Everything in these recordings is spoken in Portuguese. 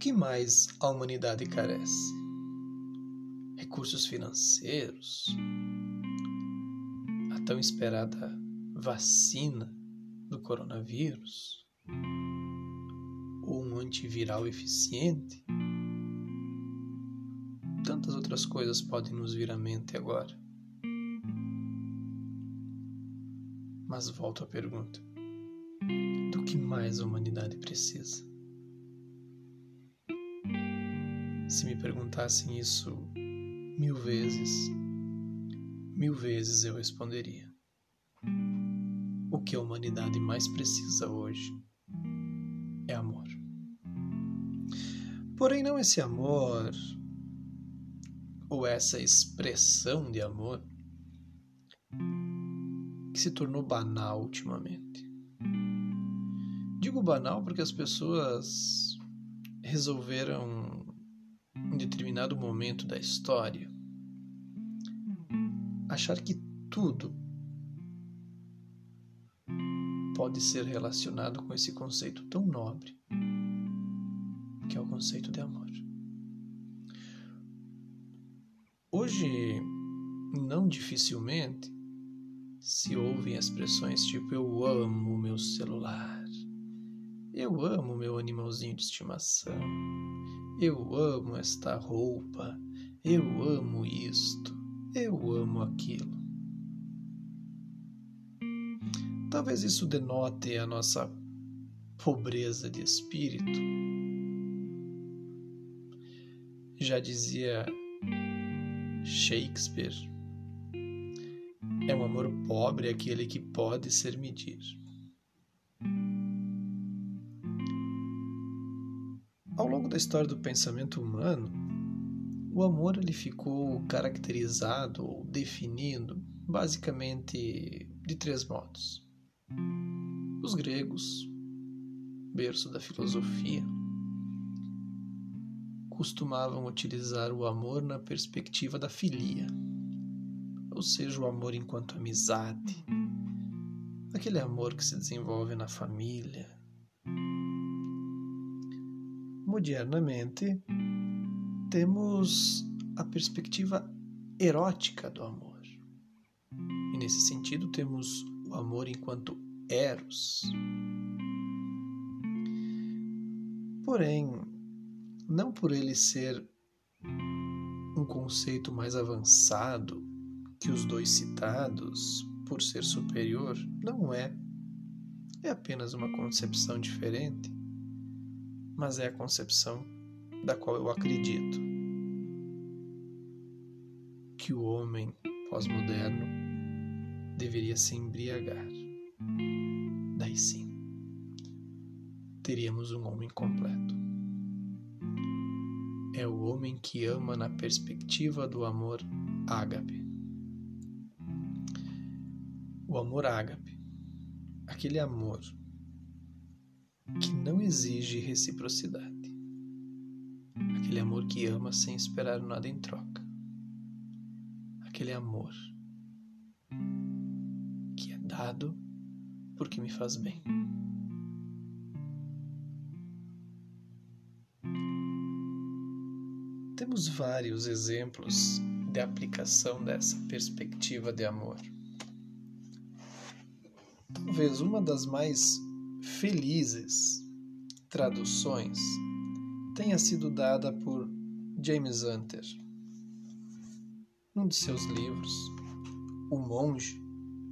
que mais a humanidade carece? Recursos financeiros? A tão esperada vacina do coronavírus? Ou um antiviral eficiente? Tantas outras coisas podem nos vir à mente agora. Mas volto à pergunta: do que mais a humanidade precisa? Se me perguntassem isso mil vezes, mil vezes eu responderia: o que a humanidade mais precisa hoje é amor. Porém, não esse amor ou essa expressão de amor que se tornou banal ultimamente. Digo banal porque as pessoas resolveram, determinado momento da história, achar que tudo pode ser relacionado com esse conceito tão nobre, que é o conceito de amor. Hoje, não dificilmente, se ouvem expressões tipo eu amo meu celular, eu amo meu animalzinho de estimação, eu amo esta roupa, eu amo isto, eu amo aquilo. Talvez isso denote a nossa pobreza de espírito. Já dizia Shakespeare: é um amor pobre aquele que pode ser medido. Da história do pensamento humano, o amor ele ficou caracterizado ou definido basicamente de três modos. Os gregos, berço da filosofia, costumavam utilizar o amor na perspectiva da filia, ou seja, o amor enquanto amizade, aquele amor que se desenvolve na família. Modernamente, temos a perspectiva erótica do amor. E nesse sentido, temos o amor enquanto eros. Porém, não por ele ser um conceito mais avançado que os dois citados, por ser superior, não é. É apenas uma concepção diferente, mas é a concepção da qual eu acredito que o homem pós-moderno deveria se embriagar. Daí sim, teríamos um homem completo é o homem que ama na perspectiva do amor ágape. O amor ágape, aquele amor que não exige reciprocidade, aquele amor que ama sem esperar nada em troca, aquele amor que é dado porque me faz bem. Temos vários exemplos de aplicação dessa perspectiva de amor. Talvez uma das mais felizes. Traduções. Tenha sido dada por James Hunter. Num de seus livros, O Monge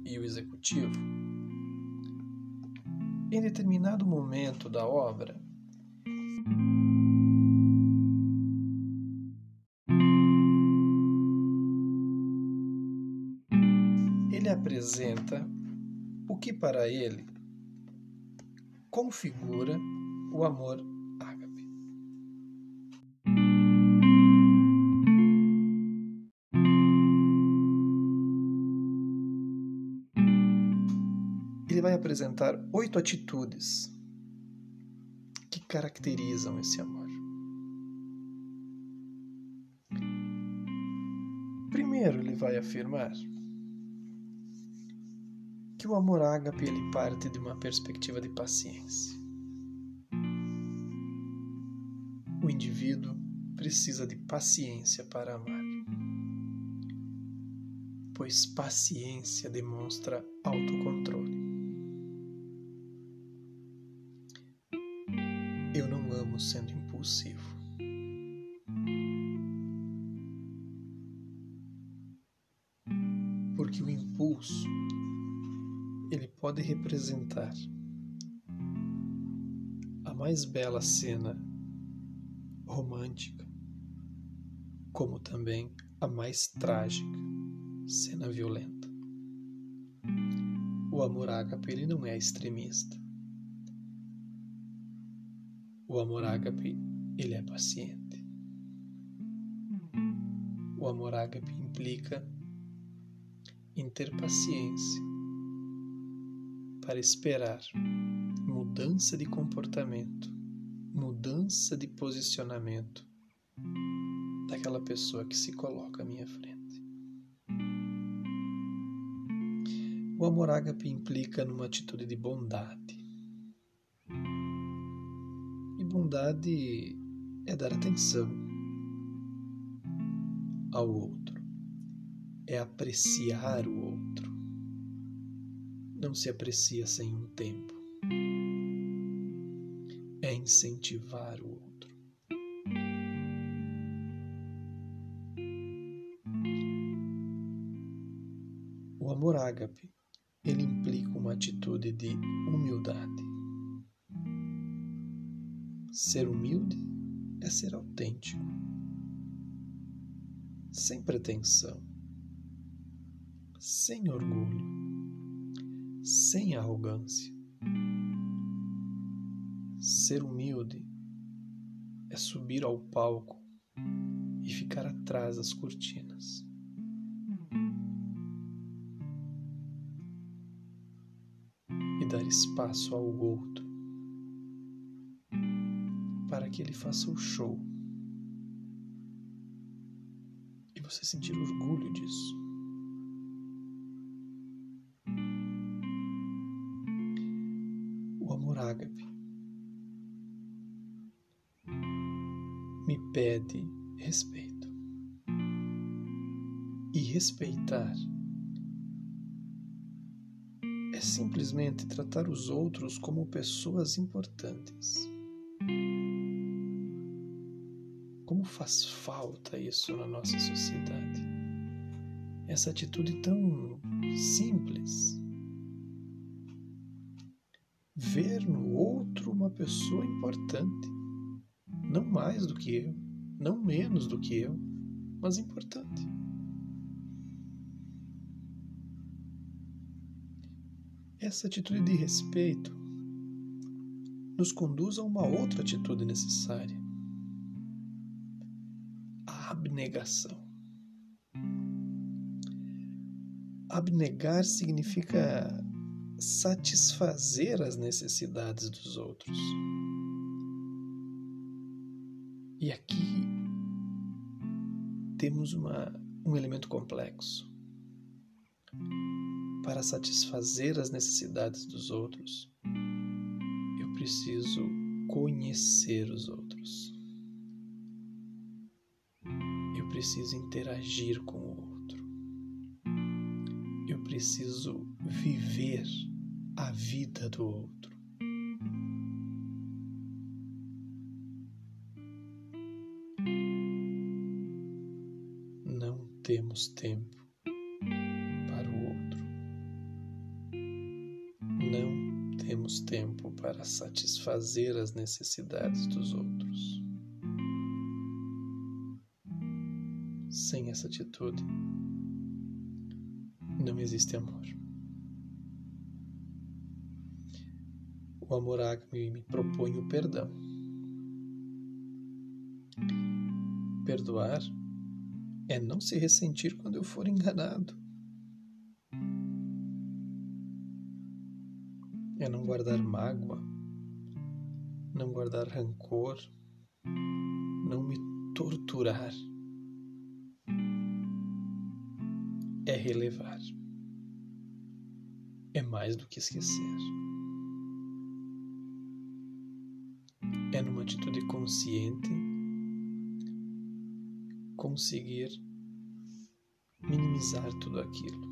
e o Executivo, em determinado momento da obra, apresenta o que para ele configura o amor ágape. Ele vai apresentar oito atitudes que caracterizam esse amor. Primeiro, ele vai afirmar que o amor ágape ele parte de uma perspectiva de paciência. O indivíduo precisa de paciência para amar, pois paciência demonstra autocontrole. Pode representar a mais bela cena romântica, como também a mais trágica cena violenta. O amor ágape ele não é extremista. O amor ágape ele é paciente. O amor ágape implica em ter paciência para esperar mudança de comportamento, mudança de posicionamento daquela pessoa que se coloca à minha frente. O amor ágape implica numa atitude de bondade. E bondade é dar atenção ao outro, é apreciar o outro não se aprecia sem um tempo. É incentivar o outro. O amor ágape, ele implica uma atitude de humildade. Ser humilde é ser autêntico, sem pretensão, sem orgulho sem arrogância. Ser humilde é subir ao palco e ficar atrás das cortinas. E dar espaço ao outro para que ele faça o show. E você sentir orgulho disso. Pede respeito. E respeitar é simplesmente tratar os outros como pessoas importantes. Como faz falta isso na nossa sociedade? Essa atitude tão simples ver no outro uma pessoa importante, não mais do que eu, não menos do que eu, mas importante. Essa atitude de respeito nos conduz a uma outra atitude necessária: a abnegação. Abnegar significa satisfazer as necessidades dos outros. E aqui temos uma, um elemento complexo. Para satisfazer as necessidades dos outros, eu preciso conhecer os outros. Eu preciso interagir com o outro. Eu preciso viver a vida do outro. Temos tempo para o outro. Não temos tempo para satisfazer as necessidades dos outros. Sem essa atitude, não existe amor. o amor ágape me propõe o perdão. Perdoar é não se ressentir quando eu for enganado. É não guardar mágoa, não guardar rancor, não me torturar. É relevar. É mais do que esquecer. é numa atitude consciente conseguir minimizar tudo aquilo.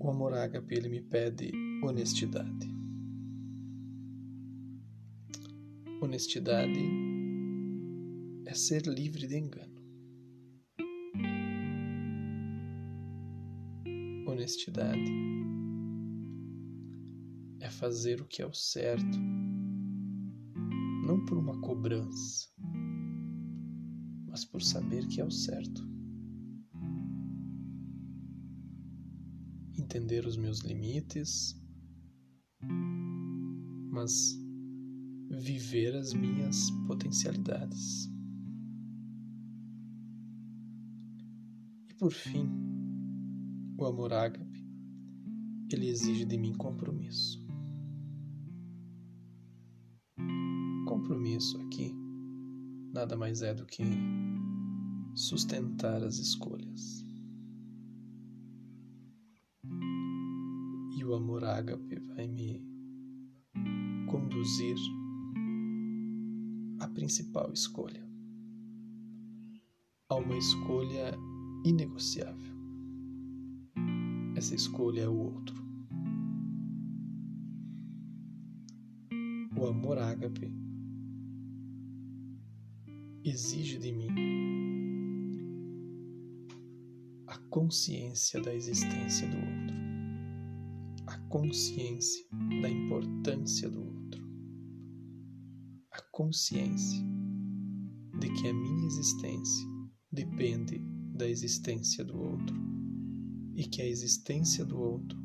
O amor ágape ele me pede honestidade. Honestidade é ser livre de engano. Honestidade é fazer o que é o certo, não por uma cobrança, mas por saber que é o certo. Entender os meus limites, mas viver as minhas potencialidades. E por fim, o amor ágape, ele exige de mim compromisso. Compromisso aqui nada mais é do que sustentar as escolhas. E o amor ágape vai me conduzir à principal escolha, a uma escolha inegociável. Essa escolha é o outro. O amor ágape exige de mim a consciência da existência do outro, a consciência da importância do outro, a consciência de que a minha existência depende da existência do outro e que a existência do outro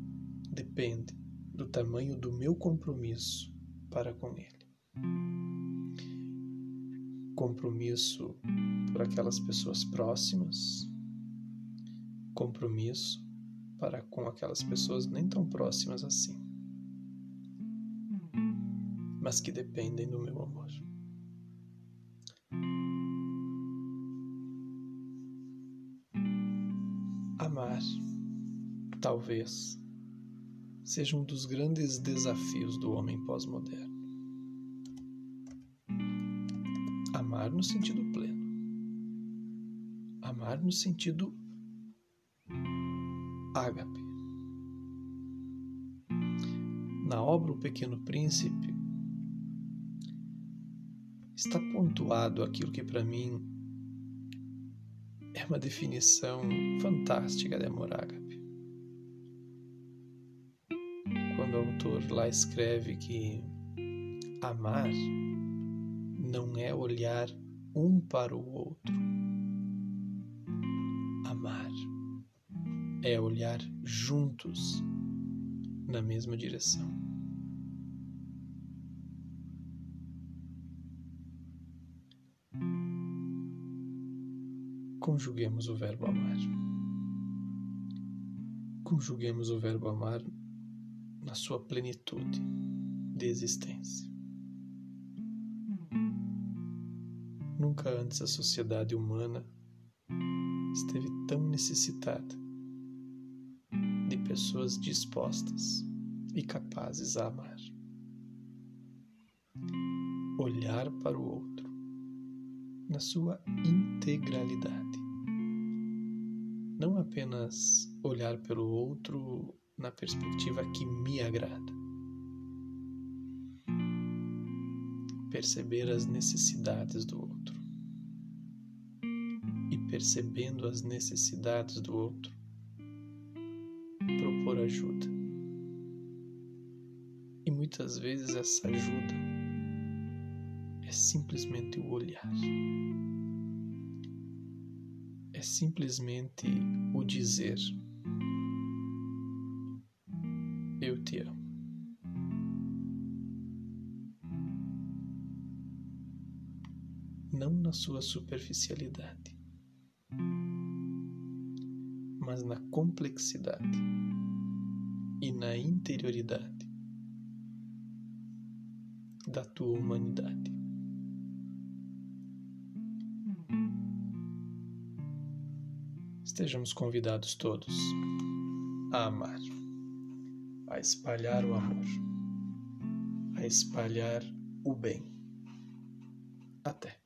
depende do tamanho do meu compromisso para com ele compromisso por aquelas pessoas próximas, compromisso para com aquelas pessoas nem tão próximas assim, mas que dependem do meu amor. Amar, talvez, seja um dos grandes desafios do homem pós-moderno. Amar no sentido pleno. Amar no sentido ágape. Na obra O Pequeno Príncipe está pontuado aquilo que para mim é uma definição fantástica de amor ágape. Quando o autor lá escreve que amar não é olhar um para o outro. Amar é olhar juntos na mesma direção. Conjuguemos o verbo amar. Conjuguemos o verbo amar na sua plenitude de existência. Nunca antes a sociedade humana esteve tão necessitada de pessoas dispostas e capazes a amar. Olhar para o outro na sua integralidade. Não apenas olhar pelo outro na perspectiva que me agrada, perceber as necessidades do outro. Percebendo as necessidades do outro, propor ajuda. E muitas vezes essa ajuda é simplesmente o olhar. É simplesmente o dizer: Eu te amo. não na sua superficialidade, mas na complexidade e na interioridade da tua humanidade. Estejamos convidados todos a amar, a espalhar o amor, a espalhar o bem. Até.